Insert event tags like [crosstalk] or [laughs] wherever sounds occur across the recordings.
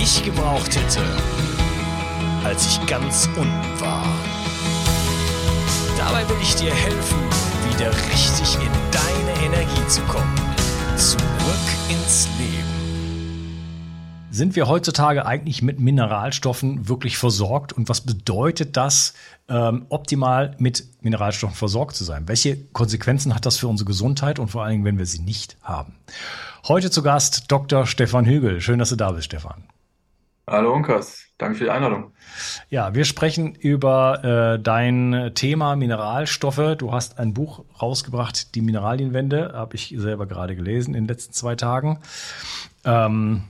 ich gebraucht hätte, als ich ganz unten war. Dabei will ich dir helfen, wieder richtig in deine Energie zu kommen. Zurück ins Leben. Sind wir heutzutage eigentlich mit Mineralstoffen wirklich versorgt und was bedeutet das, ähm, optimal mit Mineralstoffen versorgt zu sein? Welche Konsequenzen hat das für unsere Gesundheit und vor allen Dingen, wenn wir sie nicht haben? Heute zu Gast Dr. Stefan Hügel. Schön, dass du da bist, Stefan. Hallo Unkas, danke für die Einladung. Ja, wir sprechen über äh, dein Thema Mineralstoffe. Du hast ein Buch rausgebracht, die Mineralienwende, habe ich selber gerade gelesen in den letzten zwei Tagen. Ähm,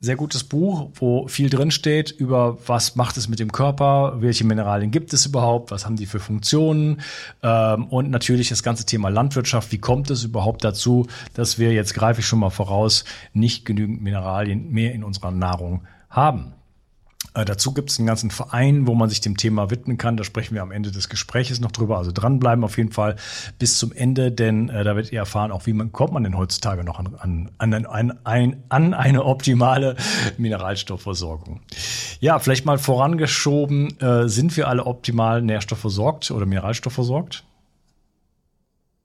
sehr gutes Buch, wo viel drin steht über was macht es mit dem Körper, welche Mineralien gibt es überhaupt, was haben die für Funktionen ähm, und natürlich das ganze Thema Landwirtschaft. Wie kommt es überhaupt dazu, dass wir jetzt greife ich schon mal voraus nicht genügend Mineralien mehr in unserer Nahrung haben? Äh, dazu gibt es einen ganzen Verein, wo man sich dem Thema widmen kann. Da sprechen wir am Ende des Gespräches noch drüber. Also dranbleiben auf jeden Fall bis zum Ende, denn äh, da werdet ihr erfahren, auch wie man kommt man denn heutzutage noch an, an, an, ein, ein, an eine optimale Mineralstoffversorgung. Ja, vielleicht mal vorangeschoben, äh, sind wir alle optimal nährstoffversorgt oder mineralstoffversorgt?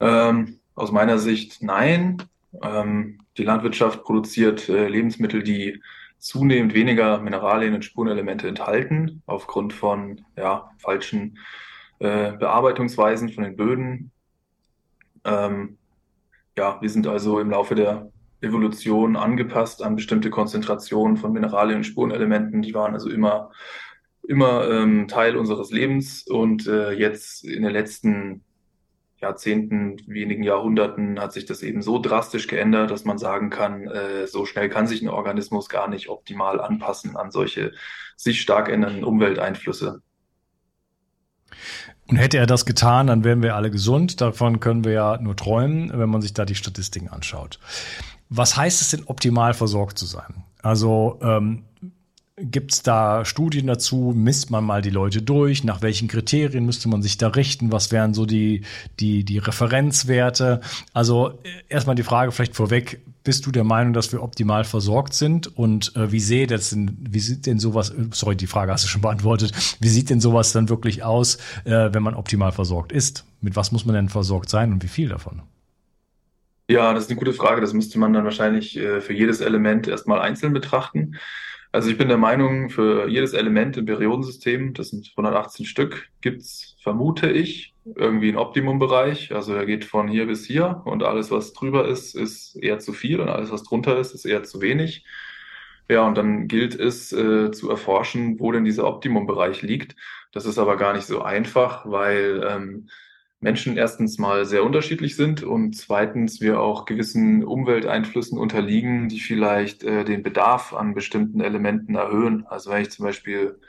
Ähm, aus meiner Sicht nein. Ähm, die Landwirtschaft produziert äh, Lebensmittel, die zunehmend weniger Mineralien und Spurenelemente enthalten, aufgrund von ja, falschen äh, Bearbeitungsweisen von den Böden. Ähm, ja, wir sind also im Laufe der Evolution angepasst an bestimmte Konzentrationen von Mineralien und Spurenelementen. Die waren also immer, immer ähm, Teil unseres Lebens und äh, jetzt in den letzten Jahrzehnten, wenigen Jahrhunderten hat sich das eben so drastisch geändert, dass man sagen kann, äh, so schnell kann sich ein Organismus gar nicht optimal anpassen an solche sich stark ändernden Umwelteinflüsse. Und hätte er das getan, dann wären wir alle gesund. Davon können wir ja nur träumen, wenn man sich da die Statistiken anschaut. Was heißt es denn, optimal versorgt zu sein? Also ähm, Gibt es da Studien dazu? Misst man mal die Leute durch? Nach welchen Kriterien müsste man sich da richten? Was wären so die, die, die Referenzwerte? Also äh, erstmal die Frage vielleicht vorweg, bist du der Meinung, dass wir optimal versorgt sind? Und äh, wie sehe das denn, wie sieht denn sowas, äh, sorry, die Frage hast du schon beantwortet, wie sieht denn sowas dann wirklich aus, äh, wenn man optimal versorgt ist? Mit was muss man denn versorgt sein und wie viel davon? Ja, das ist eine gute Frage. Das müsste man dann wahrscheinlich äh, für jedes Element erstmal einzeln betrachten. Also ich bin der Meinung, für jedes Element im Periodensystem, das sind 118 Stück, gibt's, vermute ich, irgendwie einen Optimumbereich. Also er geht von hier bis hier und alles, was drüber ist, ist eher zu viel und alles, was drunter ist, ist eher zu wenig. Ja, und dann gilt es äh, zu erforschen, wo denn dieser Optimumbereich liegt. Das ist aber gar nicht so einfach, weil ähm, Menschen erstens mal sehr unterschiedlich sind und zweitens wir auch gewissen Umwelteinflüssen unterliegen, die vielleicht äh, den Bedarf an bestimmten Elementen erhöhen. Also wenn ich zum Beispiel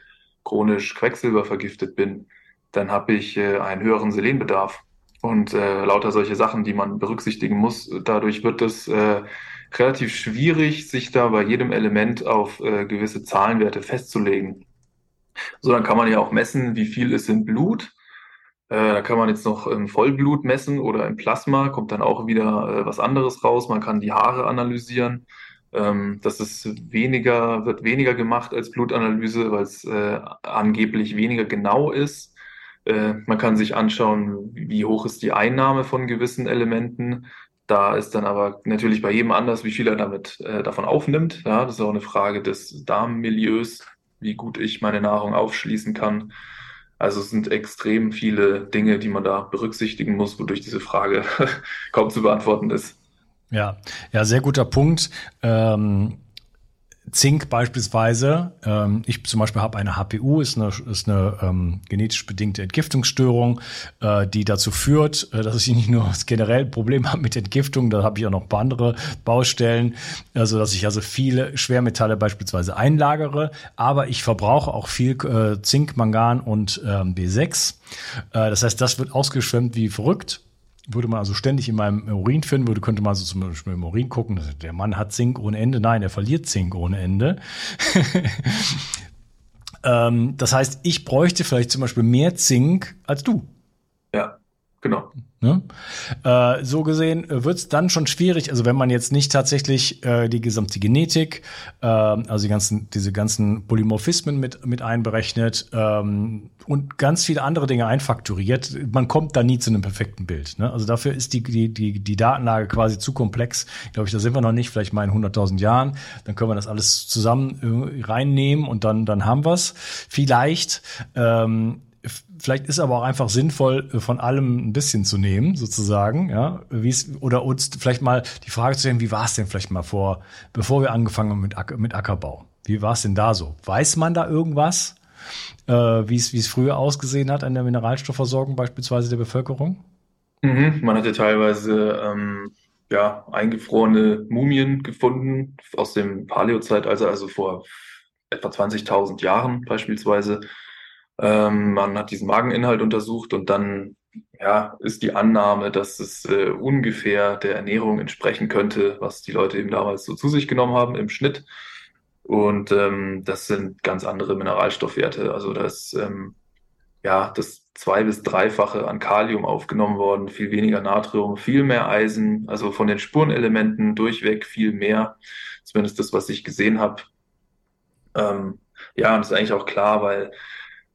chronisch quecksilbervergiftet bin, dann habe ich äh, einen höheren Selenbedarf und äh, lauter solche Sachen, die man berücksichtigen muss. Dadurch wird es äh, relativ schwierig, sich da bei jedem Element auf äh, gewisse Zahlenwerte festzulegen. So, dann kann man ja auch messen, wie viel ist im Blut da kann man jetzt noch im Vollblut messen oder im Plasma, kommt dann auch wieder äh, was anderes raus. Man kann die Haare analysieren. Ähm, das ist weniger, wird weniger gemacht als Blutanalyse, weil es äh, angeblich weniger genau ist. Äh, man kann sich anschauen, wie hoch ist die Einnahme von gewissen Elementen. Da ist dann aber natürlich bei jedem anders, wie viel er damit äh, davon aufnimmt. Ja, das ist auch eine Frage des Darmmilieus, wie gut ich meine Nahrung aufschließen kann. Also es sind extrem viele Dinge, die man da berücksichtigen muss, wodurch diese Frage [laughs] kaum zu beantworten ist. Ja, ja, sehr guter Punkt. Ähm Zink beispielsweise, ähm, ich zum Beispiel habe eine HPU, ist eine, ist eine ähm, genetisch bedingte Entgiftungsstörung, äh, die dazu führt, äh, dass ich nicht nur das generell Problem habe mit Entgiftung, da habe ich auch noch ein paar andere Baustellen, also dass ich also viele Schwermetalle beispielsweise einlagere, aber ich verbrauche auch viel äh, Zink, Mangan und ähm, B6. Äh, das heißt, das wird ausgeschwemmt wie verrückt würde man also ständig in meinem Urin finden, würde, könnte man so zum Beispiel im Urin gucken, der Mann hat Zink ohne Ende. Nein, er verliert Zink ohne Ende. [laughs] ähm, das heißt, ich bräuchte vielleicht zum Beispiel mehr Zink als du. Ja, genau. Ne? Äh, so gesehen wird es dann schon schwierig, also wenn man jetzt nicht tatsächlich äh, die gesamte Genetik, äh, also die ganzen, diese ganzen Polymorphismen mit, mit einberechnet ähm, und ganz viele andere Dinge einfakturiert, man kommt da nie zu einem perfekten Bild. Ne? Also dafür ist die, die, die, die Datenlage quasi zu komplex. Glaube ich, da sind wir noch nicht, vielleicht mal in 100.000 Jahren. Dann können wir das alles zusammen äh, reinnehmen und dann, dann haben wir's. Vielleicht ähm, vielleicht ist aber auch einfach sinnvoll, äh, von allem ein bisschen zu nehmen, sozusagen, ja, wie es, oder uns vielleicht mal die Frage zu stellen, wie war es denn vielleicht mal vor, bevor wir angefangen haben mit, Acker, mit Ackerbau? Wie war es denn da so? Weiß man da irgendwas, äh, wie es, früher ausgesehen hat an der Mineralstoffversorgung beispielsweise der Bevölkerung? Mhm, man hatte teilweise ähm, ja, eingefrorene Mumien gefunden aus dem Paläozeitalter, also vor etwa 20.000 Jahren beispielsweise. Ähm, man hat diesen Mageninhalt untersucht und dann ja, ist die Annahme, dass es äh, ungefähr der Ernährung entsprechen könnte, was die Leute eben damals so zu sich genommen haben im Schnitt. Und ähm, das sind ganz andere Mineralstoffwerte. Also das ähm, ja das zwei bis dreifache an Kalium aufgenommen worden, viel weniger Natrium, viel mehr Eisen. Also von den Spurenelementen durchweg viel mehr. Zumindest das, was ich gesehen habe. Ähm, ja, und das ist eigentlich auch klar, weil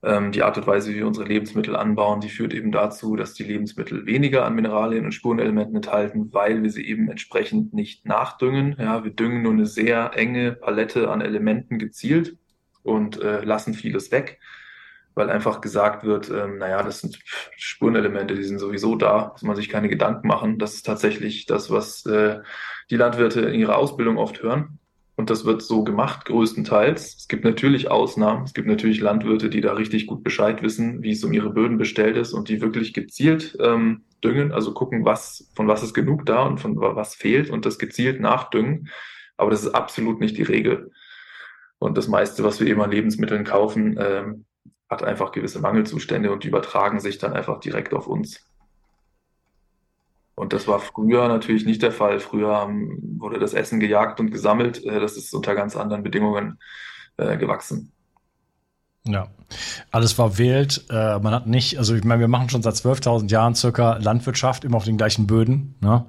die Art und Weise, wie wir unsere Lebensmittel anbauen, die führt eben dazu, dass die Lebensmittel weniger an Mineralien und Spurenelementen enthalten, weil wir sie eben entsprechend nicht nachdüngen. Ja, wir düngen nur eine sehr enge Palette an Elementen gezielt und äh, lassen vieles weg, weil einfach gesagt wird, ähm, naja, das sind Spurenelemente, die sind sowieso da, muss man sich keine Gedanken machen. Das ist tatsächlich das, was äh, die Landwirte in ihrer Ausbildung oft hören. Und das wird so gemacht, größtenteils. Es gibt natürlich Ausnahmen. Es gibt natürlich Landwirte, die da richtig gut Bescheid wissen, wie es um ihre Böden bestellt ist und die wirklich gezielt ähm, düngen, also gucken, was, von was ist genug da und von was fehlt und das gezielt nachdüngen. Aber das ist absolut nicht die Regel. Und das meiste, was wir eben an Lebensmitteln kaufen, ähm, hat einfach gewisse Mangelzustände und die übertragen sich dann einfach direkt auf uns. Und das war früher natürlich nicht der Fall. Früher wurde das Essen gejagt und gesammelt. Äh, das ist unter ganz anderen Bedingungen äh, gewachsen. Ja, alles war wild. Äh, man hat nicht, also ich meine, wir machen schon seit 12.000 Jahren circa Landwirtschaft, immer auf den gleichen Böden. Ne?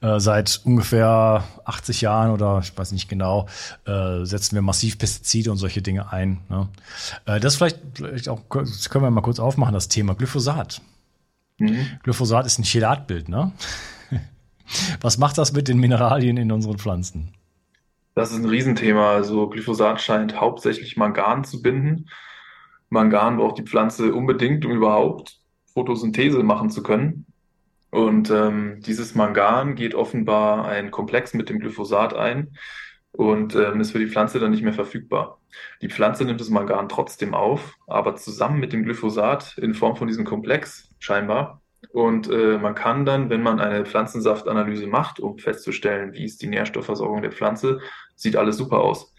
Ja. Äh, seit ungefähr 80 Jahren oder ich weiß nicht genau, äh, setzen wir massiv Pestizide und solche Dinge ein. Ne? Das vielleicht, vielleicht auch, das können wir mal kurz aufmachen, das Thema Glyphosat. Mhm. Glyphosat ist ein Chelatbild, ne? [laughs] Was macht das mit den Mineralien in unseren Pflanzen? Das ist ein Riesenthema. Also Glyphosat scheint hauptsächlich Mangan zu binden. Mangan braucht die Pflanze unbedingt, um überhaupt Photosynthese machen zu können. Und ähm, dieses Mangan geht offenbar ein Komplex mit dem Glyphosat ein und ähm, ist für die Pflanze dann nicht mehr verfügbar. Die Pflanze nimmt das Mangan trotzdem auf, aber zusammen mit dem Glyphosat in Form von diesem Komplex scheinbar. Und äh, man kann dann, wenn man eine Pflanzensaftanalyse macht, um festzustellen, wie ist die Nährstoffversorgung der Pflanze, sieht alles super aus.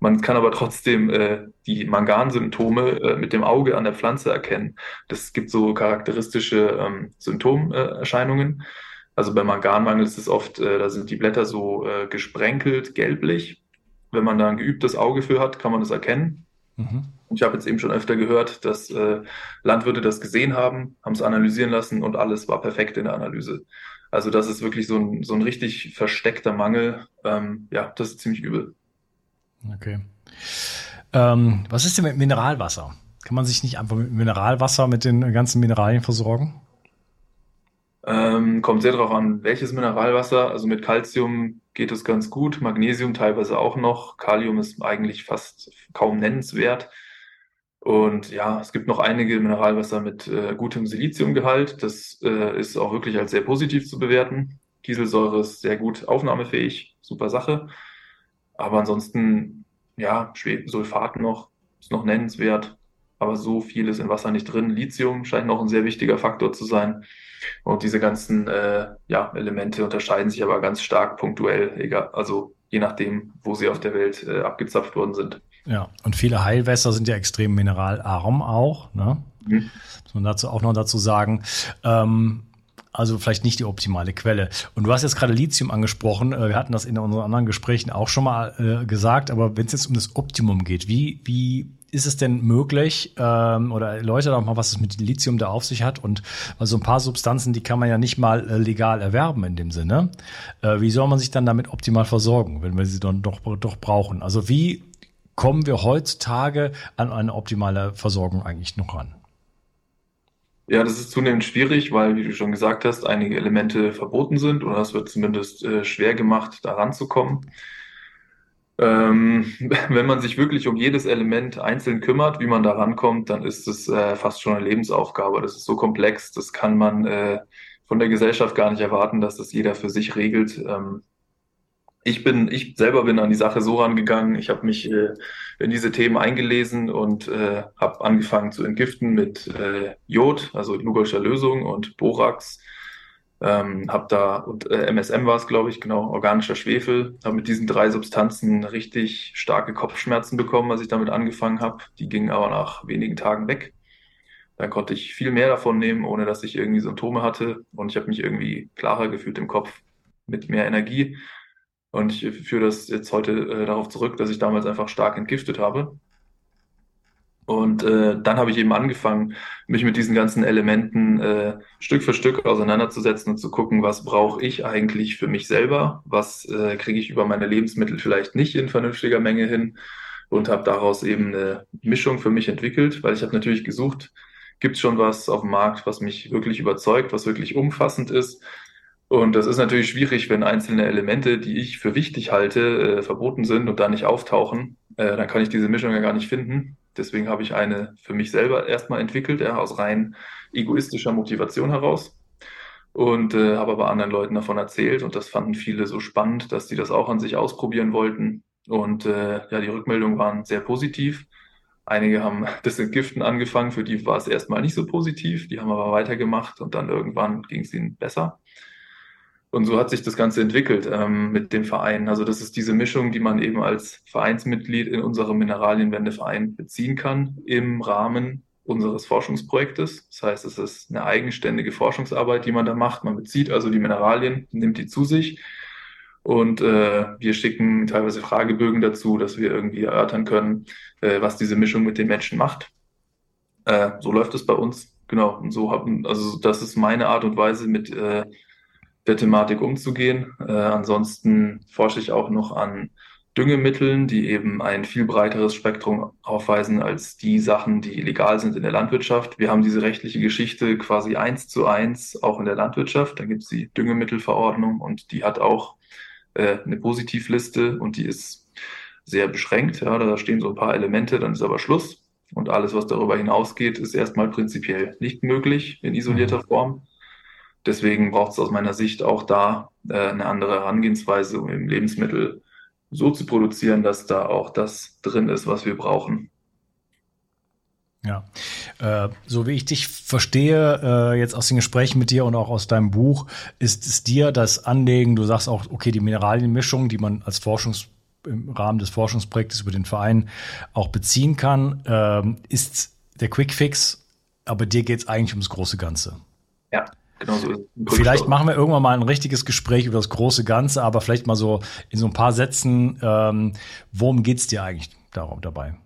Man kann aber trotzdem äh, die Mangansymptome äh, mit dem Auge an der Pflanze erkennen. Das gibt so charakteristische ähm, Symptomerscheinungen. also bei Manganmangel ist es oft, äh, da sind die Blätter so äh, gesprenkelt, gelblich. Wenn man da ein geübtes Auge für hat, kann man das erkennen. Mhm. Ich habe jetzt eben schon öfter gehört, dass äh, Landwirte das gesehen haben, haben es analysieren lassen und alles war perfekt in der Analyse. Also das ist wirklich so ein, so ein richtig versteckter Mangel. Ähm, ja, das ist ziemlich übel. Okay. Ähm, was ist denn mit Mineralwasser? Kann man sich nicht einfach mit Mineralwasser mit den ganzen Mineralien versorgen? Ähm, kommt sehr darauf an, welches Mineralwasser. Also mit Calcium geht es ganz gut, Magnesium teilweise auch noch. Kalium ist eigentlich fast kaum nennenswert. Und ja, es gibt noch einige Mineralwasser mit äh, gutem Siliziumgehalt. Das äh, ist auch wirklich als sehr positiv zu bewerten. Kieselsäure ist sehr gut aufnahmefähig, super Sache. Aber ansonsten, ja, Sulfat noch, ist noch nennenswert. Aber so viel ist in Wasser nicht drin. Lithium scheint noch ein sehr wichtiger Faktor zu sein. Und diese ganzen äh, ja, Elemente unterscheiden sich aber ganz stark punktuell, egal, also je nachdem, wo sie auf der Welt äh, abgezapft worden sind. Ja, und viele Heilwässer sind ja extrem mineralarm auch. Ne? Mhm. Muss man dazu auch noch dazu sagen. Ähm, also vielleicht nicht die optimale Quelle. Und du hast jetzt gerade Lithium angesprochen. Äh, wir hatten das in unseren anderen Gesprächen auch schon mal äh, gesagt. Aber wenn es jetzt um das Optimum geht, wie, wie ist es denn möglich, ähm, oder erläutert doch mal, was es mit Lithium da auf sich hat und also ein paar Substanzen, die kann man ja nicht mal äh, legal erwerben in dem Sinne. Äh, wie soll man sich dann damit optimal versorgen, wenn wir sie dann doch, doch brauchen? Also wie kommen wir heutzutage an eine optimale Versorgung eigentlich noch ran? Ja, das ist zunehmend schwierig, weil, wie du schon gesagt hast, einige Elemente verboten sind oder es wird zumindest äh, schwer gemacht, da ranzukommen. Ähm, [laughs] wenn man sich wirklich um jedes Element einzeln kümmert, wie man da rankommt, dann ist es äh, fast schon eine Lebensaufgabe. Das ist so komplex, das kann man äh, von der Gesellschaft gar nicht erwarten, dass das jeder für sich regelt. Ähm, ich bin, ich selber bin an die Sache so rangegangen. Ich habe mich äh, in diese Themen eingelesen und äh, habe angefangen zu entgiften mit äh, Jod, also Lugolscher Lösung und Borax ähm, habe da, und äh, MSM war es, glaube ich, genau, organischer Schwefel, habe mit diesen drei Substanzen richtig starke Kopfschmerzen bekommen, als ich damit angefangen habe. Die gingen aber nach wenigen Tagen weg. Dann konnte ich viel mehr davon nehmen, ohne dass ich irgendwie Symptome hatte. Und ich habe mich irgendwie klarer gefühlt im Kopf mit mehr Energie. Und ich führe das jetzt heute äh, darauf zurück, dass ich damals einfach stark entgiftet habe. Und äh, dann habe ich eben angefangen, mich mit diesen ganzen Elementen äh, Stück für Stück auseinanderzusetzen und zu gucken, was brauche ich eigentlich für mich selber, was äh, kriege ich über meine Lebensmittel vielleicht nicht in vernünftiger Menge hin und habe daraus eben eine Mischung für mich entwickelt, weil ich habe natürlich gesucht, gibt es schon was auf dem Markt, was mich wirklich überzeugt, was wirklich umfassend ist. Und das ist natürlich schwierig, wenn einzelne Elemente, die ich für wichtig halte, äh, verboten sind und da nicht auftauchen. Äh, dann kann ich diese Mischung ja gar nicht finden. Deswegen habe ich eine für mich selber erstmal entwickelt, ja, aus rein egoistischer Motivation heraus. Und äh, habe aber anderen Leuten davon erzählt und das fanden viele so spannend, dass sie das auch an sich ausprobieren wollten. Und äh, ja, die Rückmeldungen waren sehr positiv. Einige haben [laughs] das Entgiften angefangen, für die war es erstmal nicht so positiv, die haben aber weitergemacht und dann irgendwann ging es ihnen besser. Und so hat sich das Ganze entwickelt ähm, mit dem Verein. Also das ist diese Mischung, die man eben als Vereinsmitglied in unserem Mineralienwendeverein beziehen kann im Rahmen unseres Forschungsprojektes. Das heißt, es ist eine eigenständige Forschungsarbeit, die man da macht. Man bezieht also die Mineralien, nimmt die zu sich und äh, wir schicken teilweise Fragebögen dazu, dass wir irgendwie erörtern können, äh, was diese Mischung mit den Menschen macht. Äh, so läuft es bei uns. Genau. Und so haben, also das ist meine Art und Weise, mit äh, der Thematik umzugehen. Äh, ansonsten forsche ich auch noch an Düngemitteln, die eben ein viel breiteres Spektrum aufweisen als die Sachen, die legal sind in der Landwirtschaft. Wir haben diese rechtliche Geschichte quasi eins zu eins auch in der Landwirtschaft. Da gibt es die Düngemittelverordnung und die hat auch äh, eine Positivliste und die ist sehr beschränkt. Ja, da stehen so ein paar Elemente, dann ist aber Schluss. Und alles, was darüber hinausgeht, ist erstmal prinzipiell nicht möglich in isolierter mhm. Form. Deswegen braucht es aus meiner Sicht auch da äh, eine andere Herangehensweise, um eben Lebensmittel so zu produzieren, dass da auch das drin ist, was wir brauchen. Ja, äh, so wie ich dich verstehe, äh, jetzt aus den Gesprächen mit dir und auch aus deinem Buch, ist es dir das Anlegen, du sagst auch, okay, die Mineralienmischung, die man als Forschungs im Rahmen des Forschungsprojektes über den Verein auch beziehen kann, äh, ist der Quickfix, aber dir geht es eigentlich ums große Ganze. Ja. Genau so vielleicht machen wir irgendwann mal ein richtiges Gespräch über das große Ganze, aber vielleicht mal so in so ein paar Sätzen, ähm, worum geht's dir eigentlich darum dabei?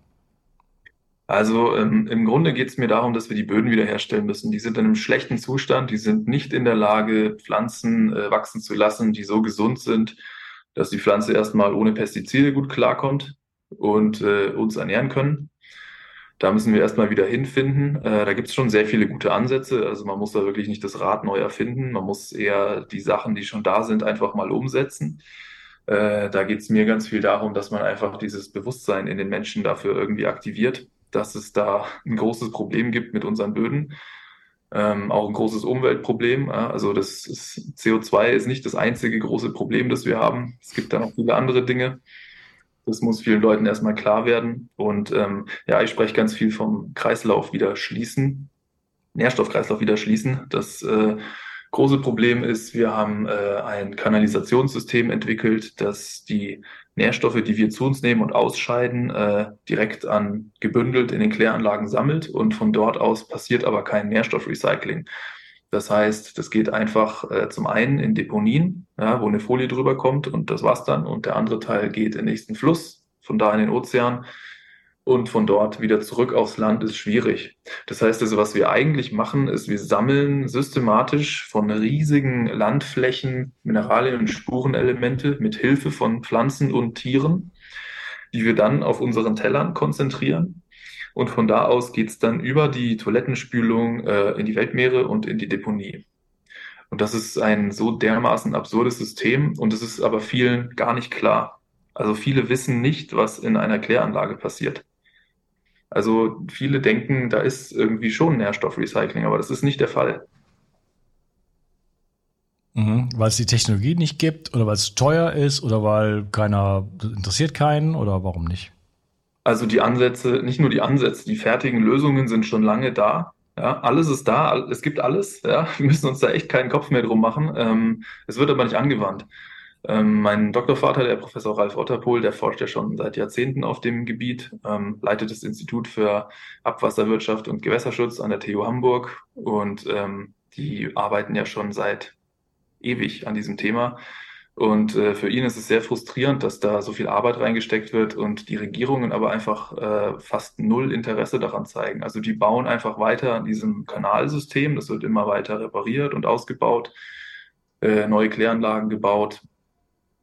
Also ähm, im Grunde geht es mir darum, dass wir die Böden wiederherstellen müssen. Die sind in einem schlechten Zustand, die sind nicht in der Lage, Pflanzen äh, wachsen zu lassen, die so gesund sind, dass die Pflanze erstmal ohne Pestizide gut klarkommt und äh, uns ernähren können. Da müssen wir erstmal wieder hinfinden. Äh, da gibt es schon sehr viele gute Ansätze. Also man muss da wirklich nicht das Rad neu erfinden. Man muss eher die Sachen, die schon da sind, einfach mal umsetzen. Äh, da geht es mir ganz viel darum, dass man einfach dieses Bewusstsein in den Menschen dafür irgendwie aktiviert dass es da ein großes Problem gibt mit unseren Böden. Ähm, auch ein großes Umweltproblem. Also das ist, CO2 ist nicht das einzige große Problem, das wir haben. Es gibt da noch viele andere Dinge. Das muss vielen Leuten erstmal klar werden. Und ähm, ja, ich spreche ganz viel vom Kreislauf wieder schließen, Nährstoffkreislauf wieder schließen. Das äh, große Problem ist, wir haben äh, ein Kanalisationssystem entwickelt, das die Nährstoffe, die wir zu uns nehmen und ausscheiden, äh, direkt an gebündelt in den Kläranlagen sammelt und von dort aus passiert aber kein Nährstoffrecycling. Das heißt, das geht einfach äh, zum einen in Deponien, ja, wo eine Folie drüber kommt und das war's dann. Und der andere Teil geht in den nächsten Fluss, von da in den Ozean und von dort wieder zurück aufs Land ist schwierig. Das heißt also, was wir eigentlich machen, ist, wir sammeln systematisch von riesigen Landflächen Mineralien und Spurenelemente mit Hilfe von Pflanzen und Tieren, die wir dann auf unseren Tellern konzentrieren. Und von da aus geht's dann über die Toilettenspülung äh, in die Weltmeere und in die Deponie. Und das ist ein so dermaßen absurdes System und es ist aber vielen gar nicht klar. Also viele wissen nicht, was in einer Kläranlage passiert. Also viele denken, da ist irgendwie schon Nährstoffrecycling, aber das ist nicht der Fall. Mhm, weil es die Technologie nicht gibt oder weil es teuer ist oder weil keiner interessiert keinen oder warum nicht? Also die Ansätze, nicht nur die Ansätze, die fertigen Lösungen sind schon lange da. Ja, alles ist da, es gibt alles. Ja, [laughs] wir müssen uns da echt keinen Kopf mehr drum machen. Ähm, es wird aber nicht angewandt. Ähm, mein Doktorvater, der Professor Ralf Otterpohl, der forscht ja schon seit Jahrzehnten auf dem Gebiet, ähm, leitet das Institut für Abwasserwirtschaft und Gewässerschutz an der TU Hamburg und ähm, die arbeiten ja schon seit ewig an diesem Thema. Und äh, für ihn ist es sehr frustrierend, dass da so viel Arbeit reingesteckt wird und die Regierungen aber einfach äh, fast null Interesse daran zeigen. Also die bauen einfach weiter an diesem Kanalsystem, das wird immer weiter repariert und ausgebaut, äh, neue Kläranlagen gebaut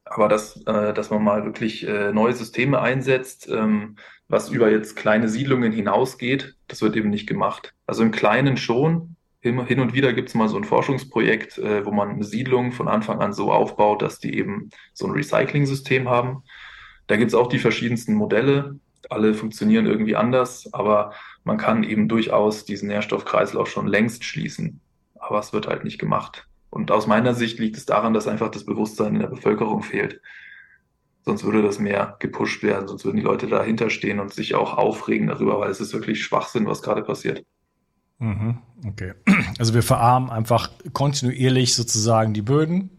aber dass, äh, dass man mal wirklich äh, neue Systeme einsetzt, ähm, was über jetzt kleine Siedlungen hinausgeht, das wird eben nicht gemacht. Also im Kleinen schon. Hin und wieder gibt es mal so ein Forschungsprojekt, äh, wo man eine Siedlung von Anfang an so aufbaut, dass die eben so ein Recycling-System haben. Da gibt es auch die verschiedensten Modelle. Alle funktionieren irgendwie anders, aber man kann eben durchaus diesen Nährstoffkreislauf schon längst schließen. Aber es wird halt nicht gemacht. Und aus meiner Sicht liegt es daran, dass einfach das Bewusstsein in der Bevölkerung fehlt. Sonst würde das mehr gepusht werden, sonst würden die Leute dahinter stehen und sich auch aufregen darüber, weil es ist wirklich Schwachsinn, was gerade passiert. Mhm, okay. [clears throat] Also wir verarmen einfach kontinuierlich sozusagen die Böden.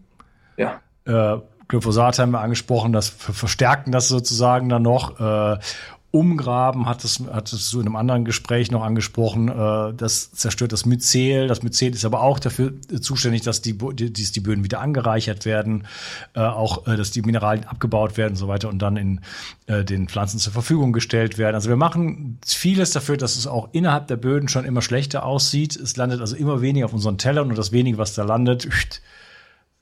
Ja. Äh, Glyphosat haben wir angesprochen, das verstärken das sozusagen dann noch. Äh, Umgraben hattest, hattest du in einem anderen Gespräch noch angesprochen, äh, das zerstört das Myzel. Das Myzel ist aber auch dafür zuständig, dass die, die, die Böden wieder angereichert werden, äh, auch äh, dass die Mineralien abgebaut werden und so weiter und dann in äh, den Pflanzen zur Verfügung gestellt werden. Also wir machen vieles dafür, dass es auch innerhalb der Böden schon immer schlechter aussieht. Es landet also immer weniger auf unseren Tellern und das wenige, was da landet,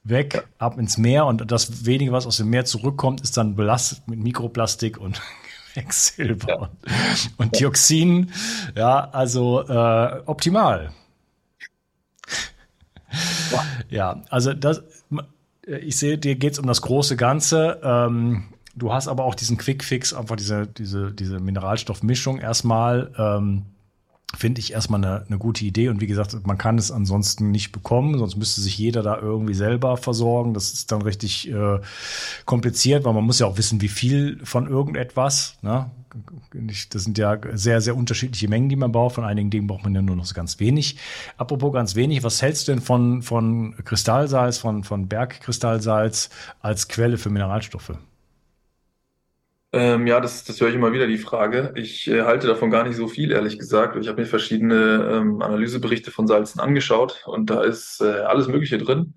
weg, ab ins Meer und das wenige, was aus dem Meer zurückkommt, ist dann belastet mit Mikroplastik und Quecksilber ja. und Dioxin. Ja, also äh, optimal. Ja, also das, ich sehe, dir geht es um das große Ganze. Ähm, du hast aber auch diesen Quick-Fix, einfach diese, diese, diese Mineralstoffmischung erstmal. Ähm, finde ich erstmal eine, eine gute Idee. Und wie gesagt, man kann es ansonsten nicht bekommen, sonst müsste sich jeder da irgendwie selber versorgen. Das ist dann richtig äh, kompliziert, weil man muss ja auch wissen, wie viel von irgendetwas. Ne? Das sind ja sehr, sehr unterschiedliche Mengen, die man braucht. Von einigen Dingen braucht man ja nur noch so ganz wenig. Apropos ganz wenig, was hältst du denn von, von Kristallsalz, von, von Bergkristallsalz als Quelle für Mineralstoffe? Ähm, ja, das, das höre ich immer wieder, die Frage. Ich äh, halte davon gar nicht so viel, ehrlich gesagt. Ich habe mir verschiedene ähm, Analyseberichte von Salzen angeschaut und da ist äh, alles Mögliche drin,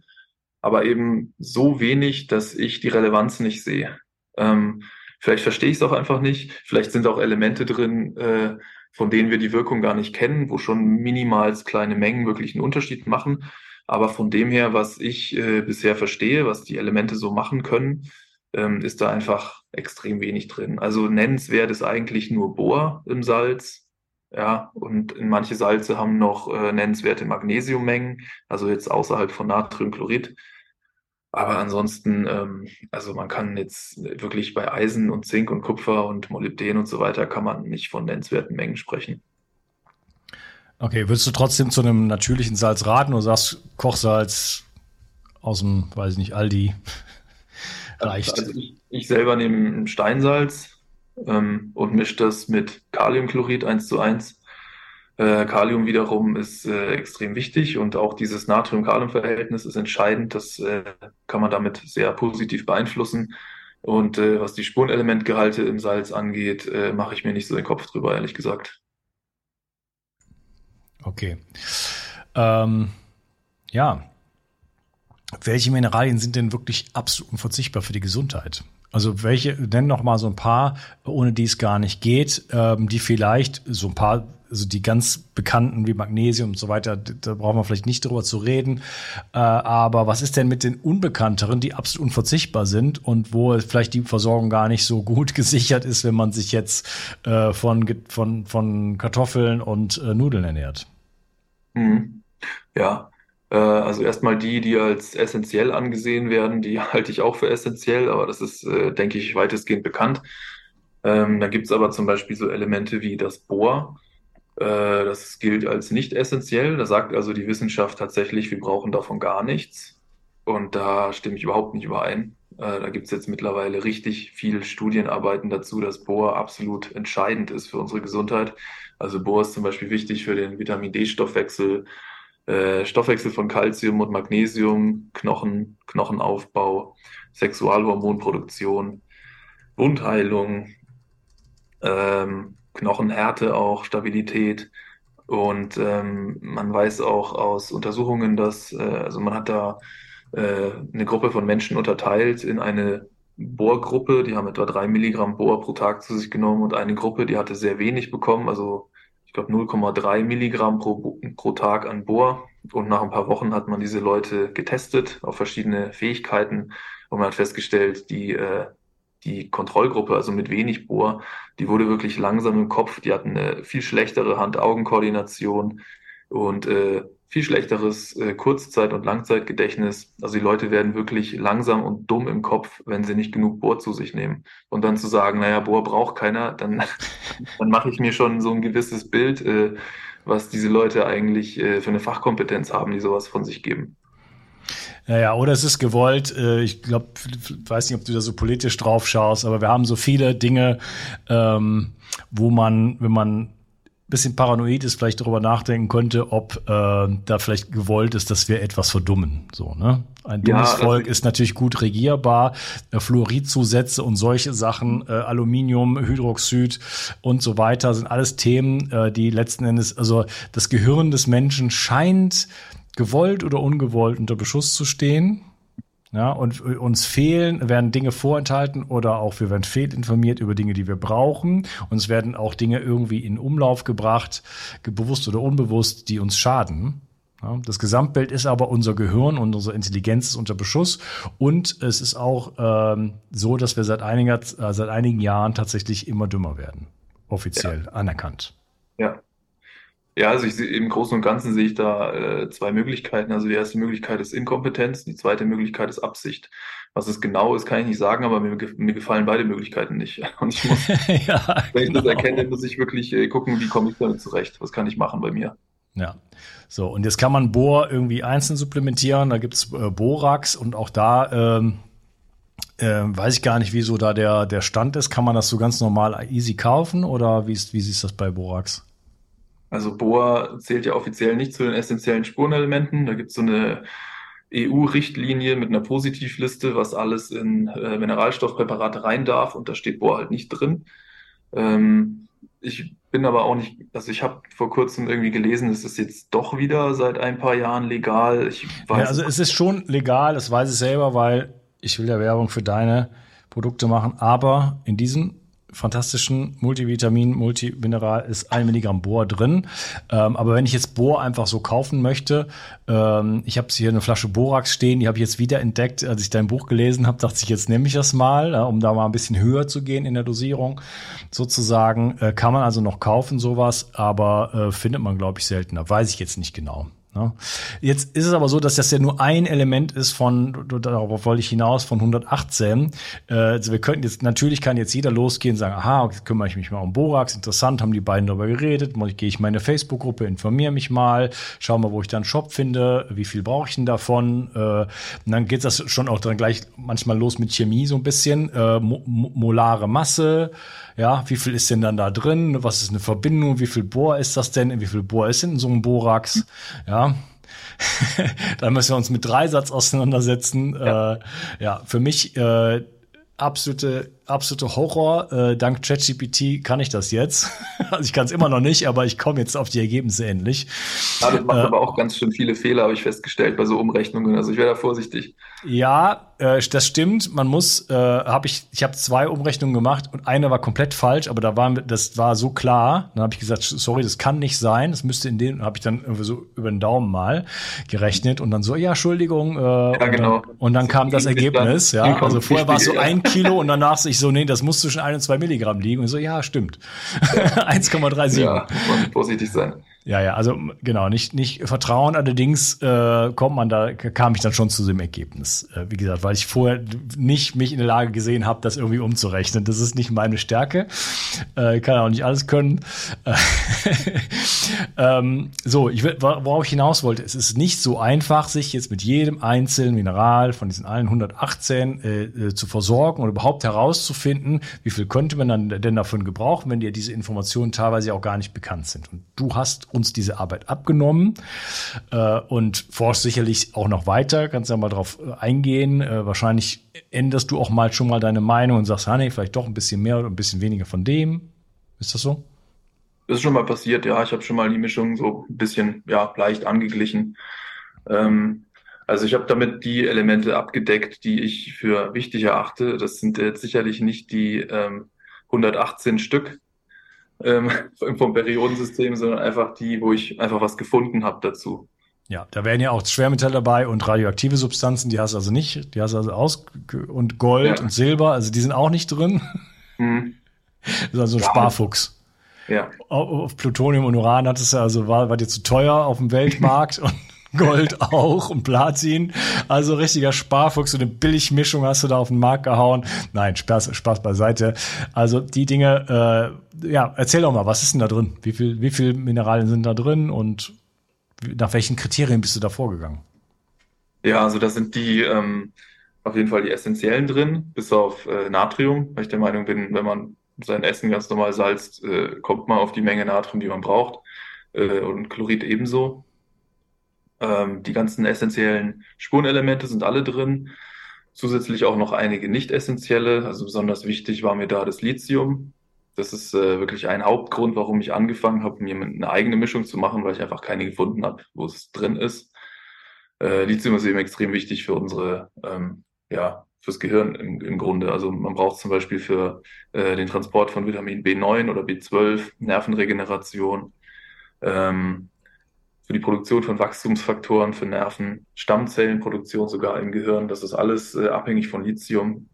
aber eben so wenig, dass ich die Relevanz nicht sehe. Ähm, vielleicht verstehe ich es auch einfach nicht. Vielleicht sind auch Elemente drin, äh, von denen wir die Wirkung gar nicht kennen, wo schon minimals kleine Mengen wirklich einen Unterschied machen. Aber von dem her, was ich äh, bisher verstehe, was die Elemente so machen können, ähm, ist da einfach extrem wenig drin. Also nennenswert ist eigentlich nur Bohr im Salz. Ja, und manche Salze haben noch äh, nennenswerte Magnesiummengen, also jetzt außerhalb von Natriumchlorid. Aber ansonsten, ähm, also man kann jetzt wirklich bei Eisen und Zink und Kupfer und Molybden und so weiter kann man nicht von nennenswerten Mengen sprechen. Okay, würdest du trotzdem zu einem natürlichen Salz raten oder sagst Kochsalz aus dem, weiß ich nicht, Aldi reicht? Also ich, ich selber nehme Steinsalz ähm, und mische das mit Kaliumchlorid 1 zu 1 äh, Kalium wiederum ist äh, extrem wichtig und auch dieses Natrium-Kalium-Verhältnis ist entscheidend. Das äh, kann man damit sehr positiv beeinflussen. Und äh, was die Spurenelementgehalte im Salz angeht, äh, mache ich mir nicht so den Kopf drüber, ehrlich gesagt. Okay. Ähm, ja. Welche Mineralien sind denn wirklich absolut unverzichtbar für die Gesundheit? Also welche, nenn noch mal so ein paar, ohne die es gar nicht geht, ähm, die vielleicht so ein paar also die ganz bekannten wie Magnesium und so weiter, da brauchen wir vielleicht nicht drüber zu reden. Äh, aber was ist denn mit den unbekannteren, die absolut unverzichtbar sind und wo vielleicht die Versorgung gar nicht so gut [laughs] gesichert ist, wenn man sich jetzt äh, von, von, von Kartoffeln und äh, Nudeln ernährt? Mhm. Ja, also erstmal die, die als essentiell angesehen werden, die [laughs] halte ich auch für essentiell, aber das ist, äh, denke ich, weitestgehend bekannt. Ähm, da gibt es aber zum Beispiel so Elemente wie das Bohr. Äh, das gilt als nicht essentiell. Da sagt also die Wissenschaft tatsächlich, wir brauchen davon gar nichts. Und da stimme ich überhaupt nicht überein. Äh, da gibt es jetzt mittlerweile richtig viel Studienarbeiten dazu, dass Bohr absolut entscheidend ist für unsere Gesundheit. Also Bohr ist zum Beispiel wichtig für den Vitamin D-Stoffwechsel, äh, Stoffwechsel von Calcium und Magnesium, Knochen, Knochenaufbau, Sexualhormonproduktion, Wundheilung, ähm, Knochenhärte auch, Stabilität. Und ähm, man weiß auch aus Untersuchungen, dass, äh, also man hat da äh, eine Gruppe von Menschen unterteilt in eine Bohrgruppe, die haben etwa drei Milligramm Bohr pro Tag zu sich genommen und eine Gruppe, die hatte sehr wenig bekommen, also ich glaube 0,3 Milligramm pro, pro Tag an Bohr. Und nach ein paar Wochen hat man diese Leute getestet auf verschiedene Fähigkeiten und man hat festgestellt, die äh, die Kontrollgruppe, also mit wenig Bohr, die wurde wirklich langsam im Kopf. Die hatten eine viel schlechtere Hand-Augen-Koordination und äh, viel schlechteres äh, Kurzzeit- und Langzeitgedächtnis. Also die Leute werden wirklich langsam und dumm im Kopf, wenn sie nicht genug Bohr zu sich nehmen. Und dann zu sagen, naja, Bohr braucht keiner, dann, [laughs] dann mache ich mir schon so ein gewisses Bild, äh, was diese Leute eigentlich äh, für eine Fachkompetenz haben, die sowas von sich geben. Ja, ja, oder es ist gewollt. Äh, ich glaube, weiß nicht, ob du da so politisch drauf schaust, aber wir haben so viele Dinge, ähm, wo man, wenn man bisschen paranoid ist, vielleicht darüber nachdenken könnte, ob äh, da vielleicht gewollt ist, dass wir etwas verdummen. So, ne? Ein dummes ja, Volk ist natürlich gut regierbar. Äh, Fluoridzusätze und solche Sachen, äh, Aluminium, Hydroxid und so weiter sind alles Themen, äh, die letzten Endes, also das Gehirn des Menschen scheint gewollt oder ungewollt unter Beschuss zu stehen. Ja, und uns fehlen, werden Dinge vorenthalten oder auch wir werden fehlinformiert über Dinge, die wir brauchen. Uns werden auch Dinge irgendwie in Umlauf gebracht, bewusst oder unbewusst, die uns schaden. Ja, das Gesamtbild ist aber unser Gehirn und unsere Intelligenz ist unter Beschuss. Und es ist auch ähm, so, dass wir seit, einiger, äh, seit einigen Jahren tatsächlich immer dümmer werden. Offiziell ja. anerkannt. Ja, ja, also ich im Großen und Ganzen sehe ich da äh, zwei Möglichkeiten. Also die erste Möglichkeit ist Inkompetenz, die zweite Möglichkeit ist Absicht. Was es genau ist, kann ich nicht sagen, aber mir, mir gefallen beide Möglichkeiten nicht. [laughs] Und ich muss, [laughs] ja, wenn ich das genau. erkenne, muss ich wirklich äh, gucken, wie komme ich damit zurecht. Was kann ich machen bei mir? Ja. So, und jetzt kann man Bohr irgendwie einzeln supplementieren. Da gibt's äh, Borax und auch da ähm, äh, weiß ich gar nicht, wieso da der, der Stand ist. Kann man das so ganz normal easy kaufen oder wie ist, wie ist das bei Borax? Also Bohr zählt ja offiziell nicht zu den essentiellen Spurenelementen. Da gibt es so eine EU-Richtlinie mit einer Positivliste, was alles in äh, Mineralstoffpräparate rein darf und da steht Bohr halt nicht drin. Ähm, ich bin aber auch nicht, also ich habe vor kurzem irgendwie gelesen, es ist jetzt doch wieder seit ein paar Jahren legal. Ich weiß ja, also es ist schon legal, das weiß ich selber, weil ich will ja Werbung für deine Produkte machen, aber in diesem fantastischen Multivitamin, Multimineral ist ein Milligramm Bohr drin. Ähm, aber wenn ich jetzt Bohr einfach so kaufen möchte, ähm, ich habe hier eine Flasche Borax stehen, die habe ich jetzt wieder entdeckt, als ich dein Buch gelesen habe, dachte ich, jetzt nehme ich das mal, äh, um da mal ein bisschen höher zu gehen in der Dosierung. Sozusagen äh, kann man also noch kaufen sowas, aber äh, findet man, glaube ich, seltener. Weiß ich jetzt nicht genau. Ne? Jetzt ist es aber so, dass das ja nur ein Element ist von, darauf wollte ich hinaus, von 118. Äh, also wir könnten jetzt, natürlich kann jetzt jeder losgehen und sagen, aha, kümmere ich mich mal um Borax, interessant, haben die beiden darüber geredet, gehe ich meine Facebook-Gruppe, informiere mich mal, schau mal, wo ich dann einen Shop finde, wie viel brauche ich denn davon? Äh, und dann geht das schon auch dann gleich manchmal los mit Chemie so ein bisschen, äh, mo molare Masse, ja, wie viel ist denn dann da drin? Was ist eine Verbindung? Wie viel Bohr ist das denn? Wie viel Bohr ist in so einem Borax? Ja. [laughs] da müssen wir uns mit Dreisatz auseinandersetzen. Ja, äh, ja für mich äh, absolute absolute Horror. Äh, dank ChatGPT kann ich das jetzt. [laughs] also ich kann es immer noch nicht, aber ich komme jetzt auf die Ergebnisse endlich. Ja, das macht äh, aber auch ganz schön viele Fehler, habe ich festgestellt bei so Umrechnungen. Also ich wäre da vorsichtig. Ja, äh, das stimmt. Man muss, äh, habe ich, ich habe zwei Umrechnungen gemacht und eine war komplett falsch, aber da war das war so klar. Dann habe ich gesagt, sorry, das kann nicht sein. Das müsste in den, habe ich dann irgendwie so über den Daumen mal gerechnet und dann so, ja, Entschuldigung. Äh, ja, genau. Und dann, und dann kam das Ergebnis. Ja, also vorher war es so ein Kilo und danach [laughs] sich so, nee, das muss zwischen ein und zwei Milligramm liegen. Und so, ja, stimmt. [laughs] 1,37. Ja, muss vorsichtig sein. Ja, ja, also genau, nicht, nicht Vertrauen, allerdings äh, kommt man da, kam ich dann schon zu dem Ergebnis. Äh, wie gesagt, weil ich vorher nicht mich in der Lage gesehen habe, das irgendwie umzurechnen. Das ist nicht meine Stärke. Äh, kann auch nicht alles können. [laughs] ähm, so, ich, worauf ich hinaus wollte, es ist nicht so einfach, sich jetzt mit jedem einzelnen Mineral von diesen allen 118 äh, äh, zu versorgen und überhaupt herauszufinden, wie viel könnte man dann denn davon gebrauchen, wenn dir diese Informationen teilweise auch gar nicht bekannt sind. Und du hast uns diese Arbeit abgenommen äh, und forschst sicherlich auch noch weiter, kannst ja mal drauf äh, eingehen. Äh, wahrscheinlich änderst du auch mal schon mal deine Meinung und sagst, nee, vielleicht doch ein bisschen mehr oder ein bisschen weniger von dem. Ist das so? Das ist schon mal passiert, ja. Ich habe schon mal die Mischung so ein bisschen, ja, leicht angeglichen. Ähm, also ich habe damit die Elemente abgedeckt, die ich für wichtig erachte. Das sind jetzt sicherlich nicht die ähm, 118 Stück, ähm, [laughs] vom Periodensystem, sondern einfach die, wo ich einfach was gefunden habe dazu. Ja, da wären ja auch Schwermetalle dabei und radioaktive Substanzen, die hast du also nicht, die hast du also aus und Gold ja. und Silber, also die sind auch nicht drin. Mhm. [laughs] Das ist also ein ja. Sparfuchs. Ja. Auf Plutonium und Uran hat es also war, war dir zu teuer auf dem Weltmarkt [laughs] und Gold [laughs] auch und Platin. Also richtiger Sparfuchs, so eine Billigmischung hast du da auf den Markt gehauen. Nein, Spaß, Spaß beiseite. Also die Dinge, äh, ja, erzähl doch mal, was ist denn da drin? Wie viel, wie viel Mineralien sind da drin und nach welchen Kriterien bist du da vorgegangen? Ja, also da sind die ähm, auf jeden Fall die essentiellen drin, bis auf äh, Natrium, weil ich der Meinung bin, wenn man sein Essen ganz normal salzt, äh, kommt man auf die Menge Natrium, die man braucht. Äh, und Chlorid ebenso. Ähm, die ganzen essentiellen Spurenelemente sind alle drin. Zusätzlich auch noch einige nicht essentielle. Also besonders wichtig war mir da das Lithium. Das ist äh, wirklich ein Hauptgrund, warum ich angefangen habe, mir eine eigene Mischung zu machen, weil ich einfach keine gefunden habe, wo es drin ist. Äh, Lithium ist eben extrem wichtig für unsere, ähm, ja, fürs Gehirn im, im Grunde. Also man braucht zum Beispiel für äh, den Transport von Vitamin B9 oder B12, Nervenregeneration, ähm, für die Produktion von Wachstumsfaktoren, für Nerven, Stammzellenproduktion sogar im Gehirn. Das ist alles äh, abhängig von Lithium.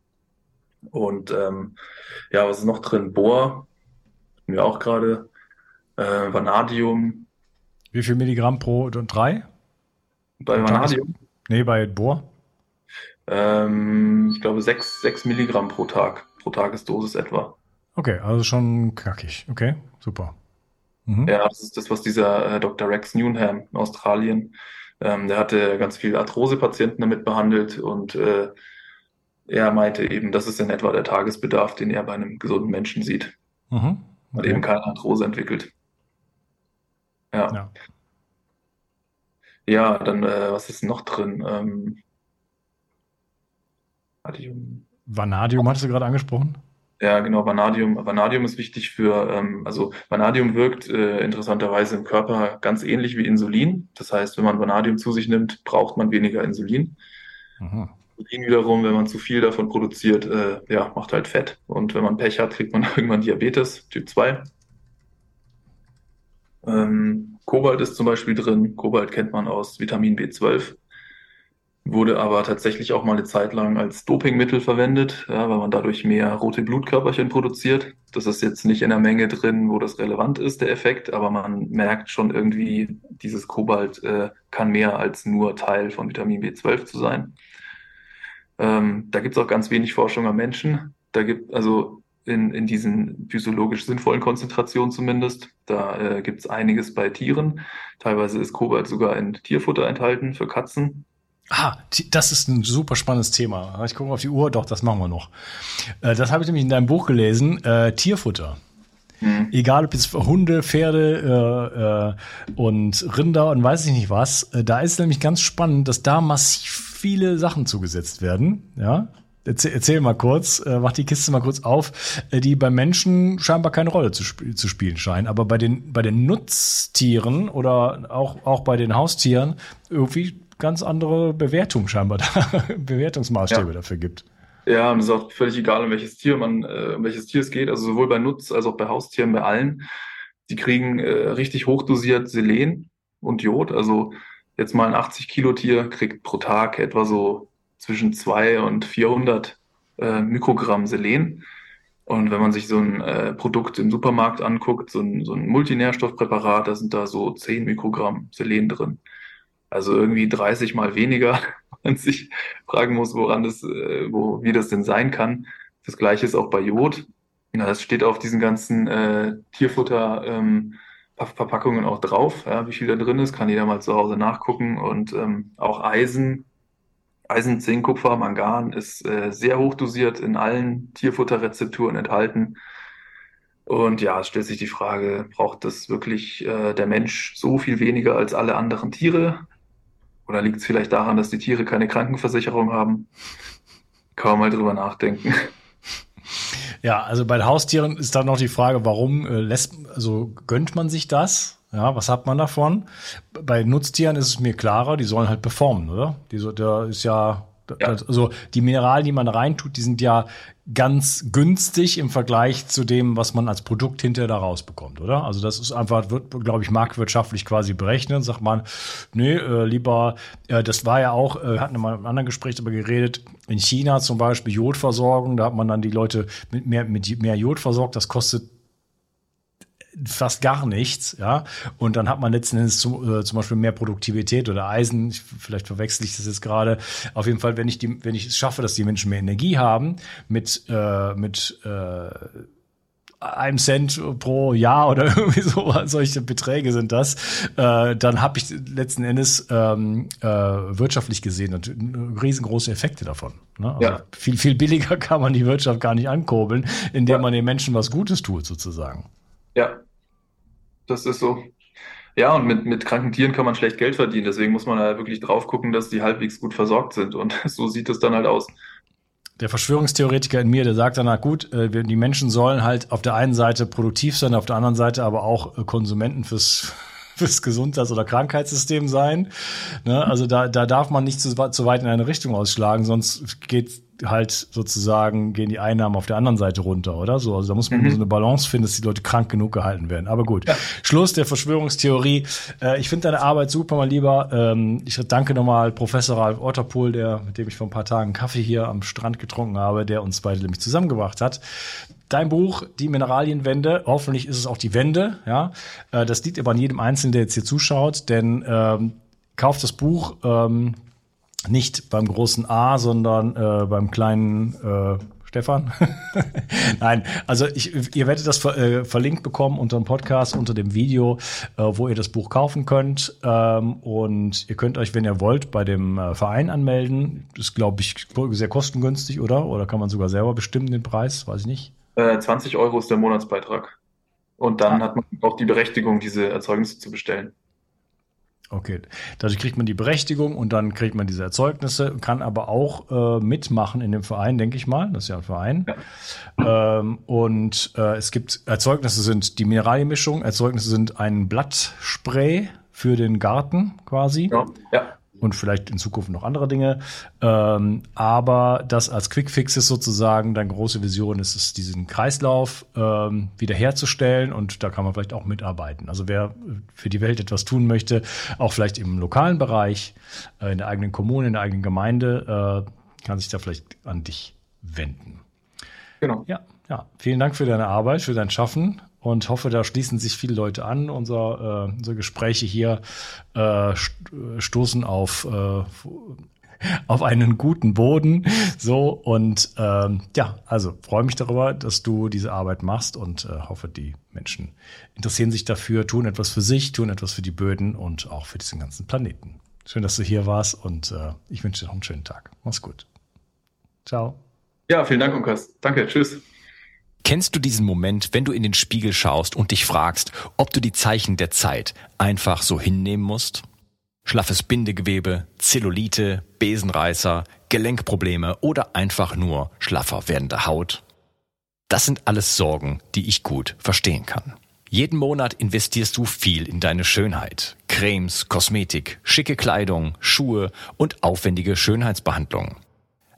Und ähm, ja, was ist noch drin? Bohr, mir auch gerade, äh, Vanadium. Wie viel Milligramm pro und drei? Bei Vanadium? Nee, bei Bohr? Ähm, ich glaube sechs, sechs Milligramm pro Tag, pro Tagesdosis etwa. Okay, also schon knackig. Okay, super. Mhm. Ja, das ist das, was dieser äh, Dr. Rex Newnham in Australien, ähm, der hatte ganz viele Arthrose-Patienten damit behandelt und äh, er meinte eben, das ist in etwa der Tagesbedarf, den er bei einem gesunden Menschen sieht. Mhm. Okay. Hat eben keine Arthrose entwickelt. Ja. Ja, ja dann, äh, was ist noch drin? Ähm, Vanadium. Vanadium hattest du gerade angesprochen? Ja, genau, Vanadium. Vanadium ist wichtig für, ähm, also Vanadium wirkt äh, interessanterweise im Körper ganz ähnlich wie Insulin. Das heißt, wenn man Vanadium zu sich nimmt, braucht man weniger Insulin. Aha. Insulin wiederum, wenn man zu viel davon produziert, äh, ja, macht halt Fett. Und wenn man Pech hat, kriegt man [laughs] irgendwann Diabetes, Typ 2. Ähm, Kobalt ist zum Beispiel drin. Kobalt kennt man aus Vitamin B12 wurde aber tatsächlich auch mal eine Zeit lang als Dopingmittel verwendet, ja, weil man dadurch mehr rote Blutkörperchen produziert. Das ist jetzt nicht in der Menge drin, wo das relevant ist, der Effekt, aber man merkt schon irgendwie, dieses Kobalt äh, kann mehr als nur Teil von Vitamin B12 zu sein. Ähm, da gibt es auch ganz wenig Forschung am Menschen. Da gibt also in, in diesen physiologisch sinnvollen Konzentrationen zumindest. Da äh, gibt es einiges bei Tieren. Teilweise ist Kobalt sogar in Tierfutter enthalten für Katzen. Ah, das ist ein super spannendes Thema. Ich gucke auf die Uhr, doch, das machen wir noch. Äh, das habe ich nämlich in deinem Buch gelesen, äh, Tierfutter. Mhm. Egal ob jetzt Hunde, Pferde äh, äh, und Rinder und weiß ich nicht was. Äh, da ist nämlich ganz spannend, dass da massiv viele Sachen zugesetzt werden. Ja, Erzähl, erzähl mal kurz, äh, mach die Kiste mal kurz auf, äh, die bei Menschen scheinbar keine Rolle zu, sp zu spielen scheinen, aber bei den, bei den Nutztieren oder auch, auch bei den Haustieren irgendwie ganz andere Bewertung scheinbar da, [laughs] Bewertungsmaßstäbe ja. dafür gibt. Ja, und es ist auch völlig egal, um welches Tier man, äh, um welches Tier es geht. Also sowohl bei Nutz- als auch bei Haustieren, bei allen. Die kriegen äh, richtig hochdosiert Selen und Jod. Also jetzt mal ein 80 Kilo Tier kriegt pro Tag etwa so zwischen 2 und 400 äh, Mikrogramm Selen. Und wenn man sich so ein äh, Produkt im Supermarkt anguckt, so ein, so ein Multinährstoffpräparat, da sind da so 10 Mikrogramm Selen drin. Also irgendwie 30 mal weniger. [laughs] Man sich fragen muss, woran das, äh, wo, wie das denn sein kann. Das gleiche ist auch bei Jod. Ja, das steht auf diesen ganzen äh, Tierfutter ähm, auch drauf, ja, wie viel da drin ist, kann jeder mal zu Hause nachgucken. Und ähm, auch Eisen, Eisen, Zink, Kupfer, Mangan ist äh, sehr hoch dosiert in allen Tierfutterrezepturen enthalten. Und ja, es stellt sich die Frage, braucht das wirklich äh, der Mensch so viel weniger als alle anderen Tiere? Oder liegt es vielleicht daran, dass die Tiere keine Krankenversicherung haben? Kann man mal drüber nachdenken. Ja, also bei Haustieren ist dann noch die Frage, warum äh, lässt, also gönnt man sich das? Ja, was hat man davon? Bei Nutztieren ist es mir klarer, die sollen halt performen, oder? Die da ist ja ja. Also die Mineralien, die man reintut, die sind ja ganz günstig im Vergleich zu dem, was man als Produkt hinterher da rausbekommt, oder? Also das ist einfach, wird, glaube ich, marktwirtschaftlich quasi berechnet. Sagt man, nee, äh, lieber, äh, das war ja auch, äh, hatten wir mal einem anderen Gespräch darüber geredet, in China zum Beispiel Jodversorgung, da hat man dann die Leute mit mehr, mit mehr Jod versorgt, das kostet fast gar nichts, ja. Und dann hat man letzten Endes zum, äh, zum Beispiel mehr Produktivität oder Eisen. Ich, vielleicht verwechsel ich das jetzt gerade. Auf jeden Fall, wenn ich die, wenn ich es schaffe, dass die Menschen mehr Energie haben mit äh, mit äh, einem Cent pro Jahr oder [laughs] irgendwie so, solche Beträge sind das, äh, dann habe ich letzten Endes ähm, äh, wirtschaftlich gesehen riesengroße Effekte davon. Ne? Also ja. Viel, viel billiger [laughs] kann man die Wirtschaft gar nicht ankurbeln, indem ja. man den Menschen was Gutes tut, sozusagen. Ja, das ist so. Ja, und mit, mit kranken Tieren kann man schlecht Geld verdienen. Deswegen muss man halt wirklich drauf gucken, dass die halbwegs gut versorgt sind. Und [laughs] so sieht es dann halt aus. Der Verschwörungstheoretiker in mir, der sagt dann, na gut, äh, die Menschen sollen halt auf der einen Seite produktiv sein, auf der anderen Seite aber auch äh, Konsumenten fürs, fürs Gesundheits- oder Krankheitssystem sein. Ne? Also da, da darf man nicht zu, zu weit in eine Richtung ausschlagen, sonst geht halt sozusagen gehen die Einnahmen auf der anderen Seite runter, oder so. Also da muss man mhm. so eine Balance finden, dass die Leute krank genug gehalten werden. Aber gut, ja. Schluss der Verschwörungstheorie. Äh, ich finde deine Arbeit super, mein Lieber. Ähm, ich danke nochmal Professor Ralf Otterpohl, der, mit dem ich vor ein paar Tagen Kaffee hier am Strand getrunken habe, der uns beide nämlich zusammengebracht hat. Dein Buch, die Mineralienwende, hoffentlich ist es auch die Wende, ja. Äh, das liegt aber an jedem Einzelnen, der jetzt hier zuschaut, denn ähm, kauft das Buch, ähm, nicht beim großen A, sondern äh, beim kleinen äh, Stefan. [laughs] Nein, also ich, ihr werdet das ver äh, verlinkt bekommen unter dem Podcast, unter dem Video, äh, wo ihr das Buch kaufen könnt. Ähm, und ihr könnt euch, wenn ihr wollt, bei dem äh, Verein anmelden. Das ist, glaube ich, sehr kostengünstig, oder? Oder kann man sogar selber bestimmen den Preis? Weiß ich nicht. 20 äh, Euro ist der Monatsbeitrag. Und dann ah. hat man auch die Berechtigung, diese Erzeugnisse zu bestellen. Okay, dadurch kriegt man die Berechtigung und dann kriegt man diese Erzeugnisse, kann aber auch äh, mitmachen in dem Verein, denke ich mal. Das ist ja ein Verein. Ja. Ähm, und äh, es gibt Erzeugnisse sind die Mineralienmischung, Erzeugnisse sind ein Blattspray für den Garten quasi. Ja. ja. Und vielleicht in Zukunft noch andere Dinge. Ähm, aber das als Quickfix ist sozusagen deine große Vision ist es, diesen Kreislauf ähm, wiederherzustellen und da kann man vielleicht auch mitarbeiten. Also wer für die Welt etwas tun möchte, auch vielleicht im lokalen Bereich, äh, in der eigenen Kommune, in der eigenen Gemeinde, äh, kann sich da vielleicht an dich wenden. Genau. Ja, ja. Vielen Dank für deine Arbeit, für dein Schaffen und hoffe, da schließen sich viele Leute an. Unser, äh, unsere Gespräche hier äh, stoßen auf, äh, [laughs] auf einen guten Boden. So und ähm, ja, also freue mich darüber, dass du diese Arbeit machst und äh, hoffe, die Menschen interessieren sich dafür, tun etwas für sich, tun etwas für die Böden und auch für diesen ganzen Planeten. Schön, dass du hier warst und äh, ich wünsche dir noch einen schönen Tag. Mach's gut. Ciao. Ja, vielen Dank, Unkas. Danke, tschüss. Kennst du diesen Moment, wenn du in den Spiegel schaust und dich fragst, ob du die Zeichen der Zeit einfach so hinnehmen musst? Schlaffes Bindegewebe, Zellulite, Besenreißer, Gelenkprobleme oder einfach nur schlaffer werdende Haut? Das sind alles Sorgen, die ich gut verstehen kann. Jeden Monat investierst du viel in deine Schönheit. Cremes, Kosmetik, schicke Kleidung, Schuhe und aufwendige Schönheitsbehandlungen.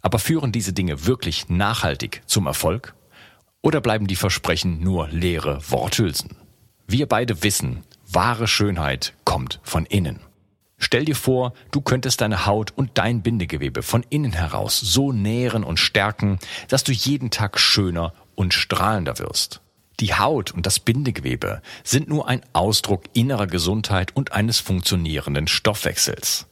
Aber führen diese Dinge wirklich nachhaltig zum Erfolg? Oder bleiben die Versprechen nur leere Worthülsen? Wir beide wissen, wahre Schönheit kommt von innen. Stell dir vor, du könntest deine Haut und dein Bindegewebe von innen heraus so nähren und stärken, dass du jeden Tag schöner und strahlender wirst. Die Haut und das Bindegewebe sind nur ein Ausdruck innerer Gesundheit und eines funktionierenden Stoffwechsels.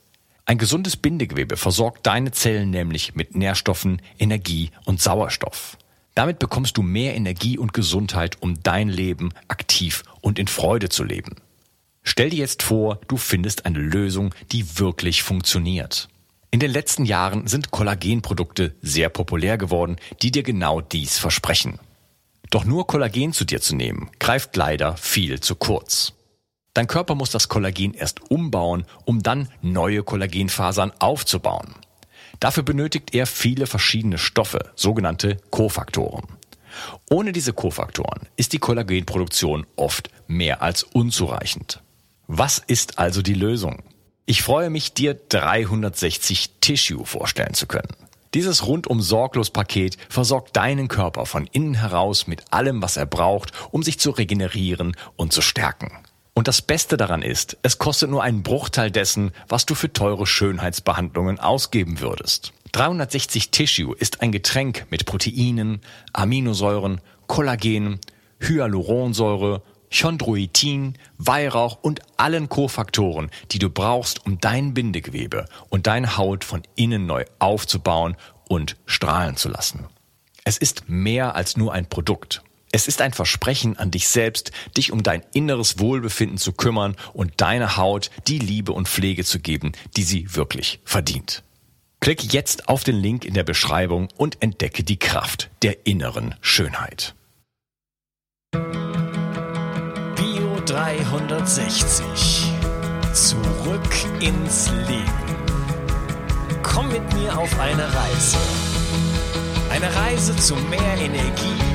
Ein gesundes Bindegewebe versorgt deine Zellen nämlich mit Nährstoffen, Energie und Sauerstoff. Damit bekommst du mehr Energie und Gesundheit, um dein Leben aktiv und in Freude zu leben. Stell dir jetzt vor, du findest eine Lösung, die wirklich funktioniert. In den letzten Jahren sind Kollagenprodukte sehr populär geworden, die dir genau dies versprechen. Doch nur Kollagen zu dir zu nehmen, greift leider viel zu kurz. Dein Körper muss das Kollagen erst umbauen, um dann neue Kollagenfasern aufzubauen. Dafür benötigt er viele verschiedene Stoffe, sogenannte Kofaktoren. Ohne diese Kofaktoren ist die Kollagenproduktion oft mehr als unzureichend. Was ist also die Lösung? Ich freue mich, dir 360 Tissue vorstellen zu können. Dieses rundum sorglos Paket versorgt deinen Körper von innen heraus mit allem, was er braucht, um sich zu regenerieren und zu stärken. Und das Beste daran ist, es kostet nur einen Bruchteil dessen, was du für teure Schönheitsbehandlungen ausgeben würdest. 360 Tissue ist ein Getränk mit Proteinen, Aminosäuren, Kollagen, Hyaluronsäure, Chondroitin, Weihrauch und allen Kofaktoren, die du brauchst, um dein Bindegewebe und deine Haut von innen neu aufzubauen und strahlen zu lassen. Es ist mehr als nur ein Produkt. Es ist ein Versprechen an dich selbst, dich um dein inneres Wohlbefinden zu kümmern und deiner Haut die Liebe und Pflege zu geben, die sie wirklich verdient. Klick jetzt auf den Link in der Beschreibung und entdecke die Kraft der inneren Schönheit. Bio 360. Zurück ins Leben. Komm mit mir auf eine Reise. Eine Reise zu mehr Energie